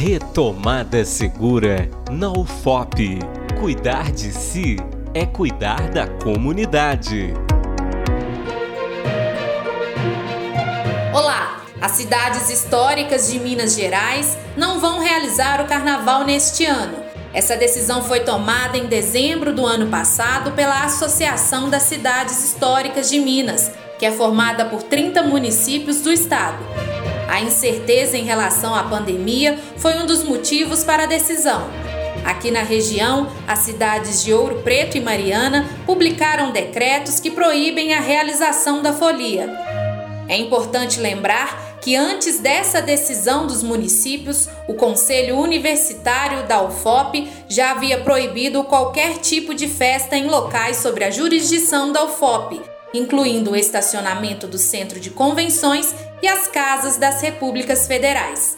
Retomada segura na UFOP. Cuidar de si é cuidar da comunidade. Olá! As cidades históricas de Minas Gerais não vão realizar o carnaval neste ano. Essa decisão foi tomada em dezembro do ano passado pela Associação das Cidades Históricas de Minas, que é formada por 30 municípios do estado. A incerteza em relação à pandemia foi um dos motivos para a decisão. Aqui na região, as cidades de Ouro Preto e Mariana publicaram decretos que proíbem a realização da folia. É importante lembrar que antes dessa decisão dos municípios, o Conselho Universitário da UFOP já havia proibido qualquer tipo de festa em locais sobre a jurisdição da UFOP, incluindo o estacionamento do Centro de Convenções e as casas das repúblicas federais.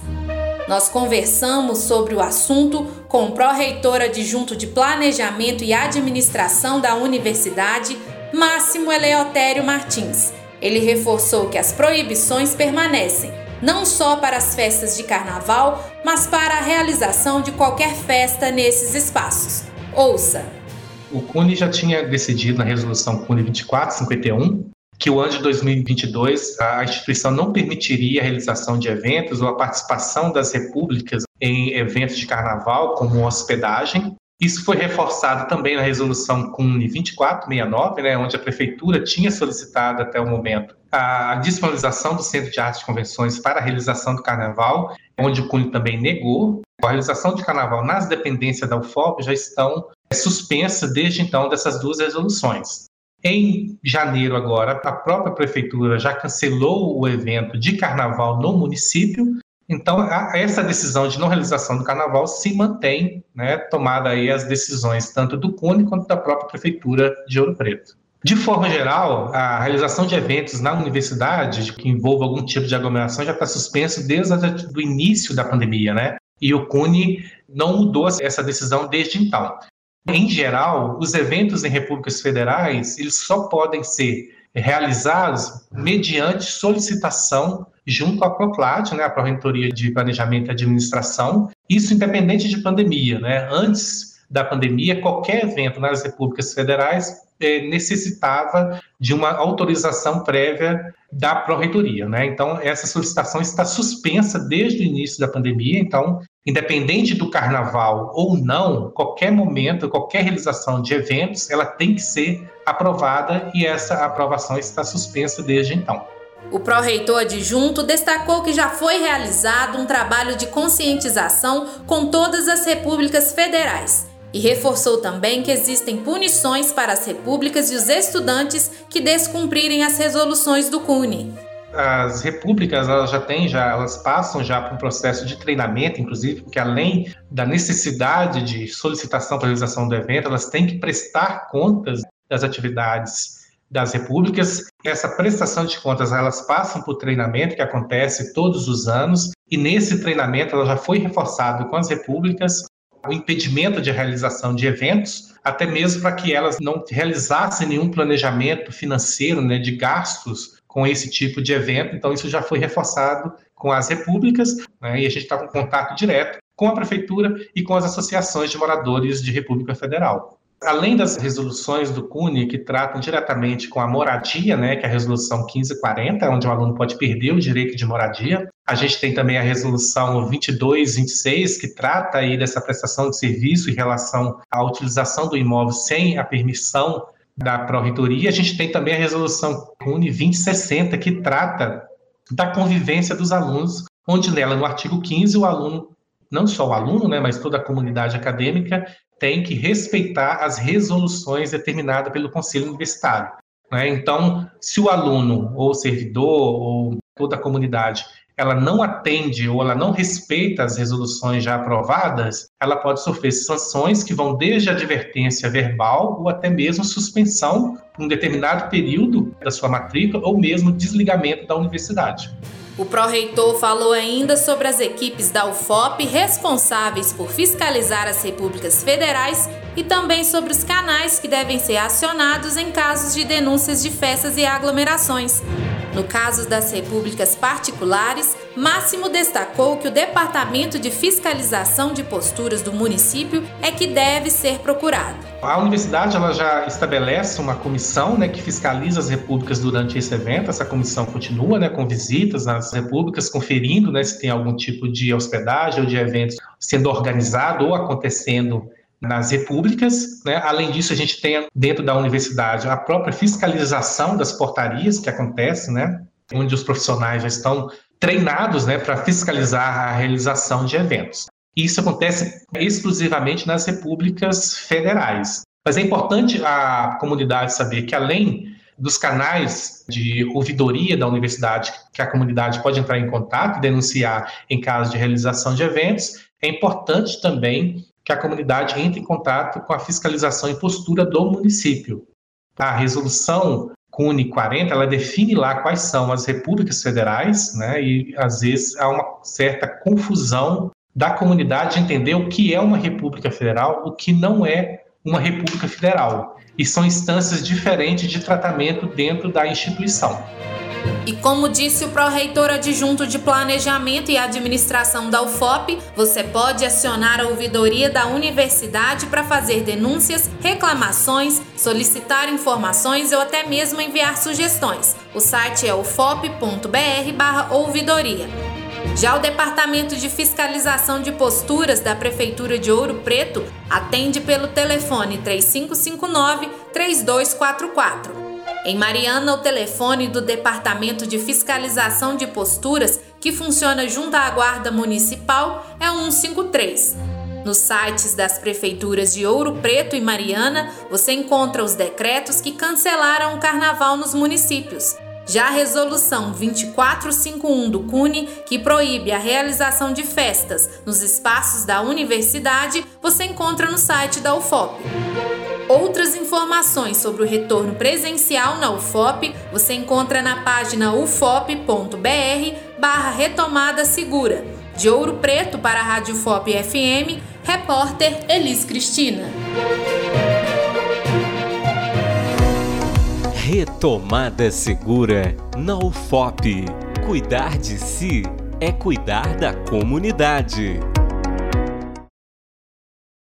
Nós conversamos sobre o assunto com o pró-reitor adjunto de Planejamento e Administração da Universidade, Máximo Eleotério Martins. Ele reforçou que as proibições permanecem, não só para as festas de carnaval, mas para a realização de qualquer festa nesses espaços. Ouça! O CUNE já tinha decidido na resolução CUNE 2451 que o ano de 2022 a instituição não permitiria a realização de eventos ou a participação das repúblicas em eventos de carnaval, como hospedagem. Isso foi reforçado também na resolução CUNE 2469, né, onde a prefeitura tinha solicitado até o momento a disponibilização do Centro de Artes e Convenções para a realização do carnaval, onde o CUNE também negou. A realização de carnaval nas dependências da UFOP já estão suspensa desde então dessas duas resoluções. Em janeiro agora, a própria prefeitura já cancelou o evento de carnaval no município. Então, essa decisão de não realização do carnaval se mantém, né, tomada aí as decisões tanto do CUNE quanto da própria prefeitura de Ouro Preto. De forma geral, a realização de eventos na universidade que envolva algum tipo de aglomeração já está suspenso desde o início da pandemia, né? E o CUNE não mudou essa decisão desde então. Em geral, os eventos em repúblicas federais, eles só podem ser realizados mediante solicitação junto à Proplat, né, a Proventoria de Planejamento e Administração, isso independente de pandemia, né? Antes da pandemia, qualquer evento nas repúblicas federais eh, necessitava de uma autorização prévia da Pró-Reitoria. Né? Então, essa solicitação está suspensa desde o início da pandemia. Então, independente do carnaval ou não, qualquer momento, qualquer realização de eventos, ela tem que ser aprovada e essa aprovação está suspensa desde então. O pró-reitor adjunto destacou que já foi realizado um trabalho de conscientização com todas as repúblicas federais e reforçou também que existem punições para as repúblicas e os estudantes que descumprirem as resoluções do CUNE. As repúblicas elas já têm, já, elas passam já por um processo de treinamento, inclusive, porque além da necessidade de solicitação para realização do evento, elas têm que prestar contas das atividades das repúblicas. Essa prestação de contas, elas passam por treinamento que acontece todos os anos, e nesse treinamento ela já foi reforçado com as repúblicas o impedimento de realização de eventos, até mesmo para que elas não realizassem nenhum planejamento financeiro né, de gastos com esse tipo de evento. Então, isso já foi reforçado com as repúblicas, né, e a gente está com contato direto com a prefeitura e com as associações de moradores de República Federal. Além das resoluções do CUNE que tratam diretamente com a moradia, né, que é a resolução 1540, onde o aluno pode perder o direito de moradia, a gente tem também a resolução 2226, que trata aí dessa prestação de serviço em relação à utilização do imóvel sem a permissão da Pró-Reitoria. A gente tem também a resolução CUNE 2060, que trata da convivência dos alunos, onde nela, no artigo 15, o aluno, não só o aluno, né, mas toda a comunidade acadêmica, tem que respeitar as resoluções determinadas pelo Conselho Universitário. Né? Então, se o aluno, ou o servidor, ou toda a comunidade, ela não atende ou ela não respeita as resoluções já aprovadas, ela pode sofrer sanções que vão desde advertência verbal ou até mesmo suspensão por um determinado período da sua matrícula ou mesmo desligamento da universidade. O pró-reitor falou ainda sobre as equipes da UFOP responsáveis por fiscalizar as repúblicas federais e também sobre os canais que devem ser acionados em casos de denúncias de festas e aglomerações. No caso das repúblicas particulares, Máximo destacou que o Departamento de Fiscalização de Posturas do município é que deve ser procurado. A universidade ela já estabelece uma comissão né, que fiscaliza as repúblicas durante esse evento. Essa comissão continua né, com visitas às repúblicas, conferindo né, se tem algum tipo de hospedagem ou de eventos sendo organizado ou acontecendo nas repúblicas. Né? Além disso, a gente tem dentro da universidade a própria fiscalização das portarias que acontece, né? onde os profissionais já estão treinados né, para fiscalizar a realização de eventos. Isso acontece exclusivamente nas repúblicas federais. Mas é importante a comunidade saber que, além dos canais de ouvidoria da universidade, que a comunidade pode entrar em contato e denunciar em caso de realização de eventos, é importante também que a comunidade entre em contato com a fiscalização e postura do município. A resolução CUNE 40, ela define lá quais são as repúblicas federais, né, e às vezes há uma certa confusão da comunidade de entender o que é uma república federal, o que não é uma república federal. E são instâncias diferentes de tratamento dentro da instituição. E como disse o pró-reitor adjunto de Planejamento e Administração da UFOP, você pode acionar a ouvidoria da universidade para fazer denúncias, reclamações, solicitar informações ou até mesmo enviar sugestões. O site é ufop.br/ouvidoria. Já o Departamento de Fiscalização de Posturas da Prefeitura de Ouro Preto atende pelo telefone 3559 3244. Em Mariana, o telefone do Departamento de Fiscalização de Posturas, que funciona junto à Guarda Municipal, é 153. Nos sites das prefeituras de Ouro Preto e Mariana, você encontra os decretos que cancelaram o carnaval nos municípios. Já a resolução 2451 do CUNE, que proíbe a realização de festas nos espaços da universidade, você encontra no site da UFOP. Outras informações sobre o retorno presencial na UFOP você encontra na página ufop.br barra retomada segura. De Ouro Preto para a Rádio FOP FM, repórter Elis Cristina. Retomada segura na UFOP. Cuidar de si é cuidar da comunidade.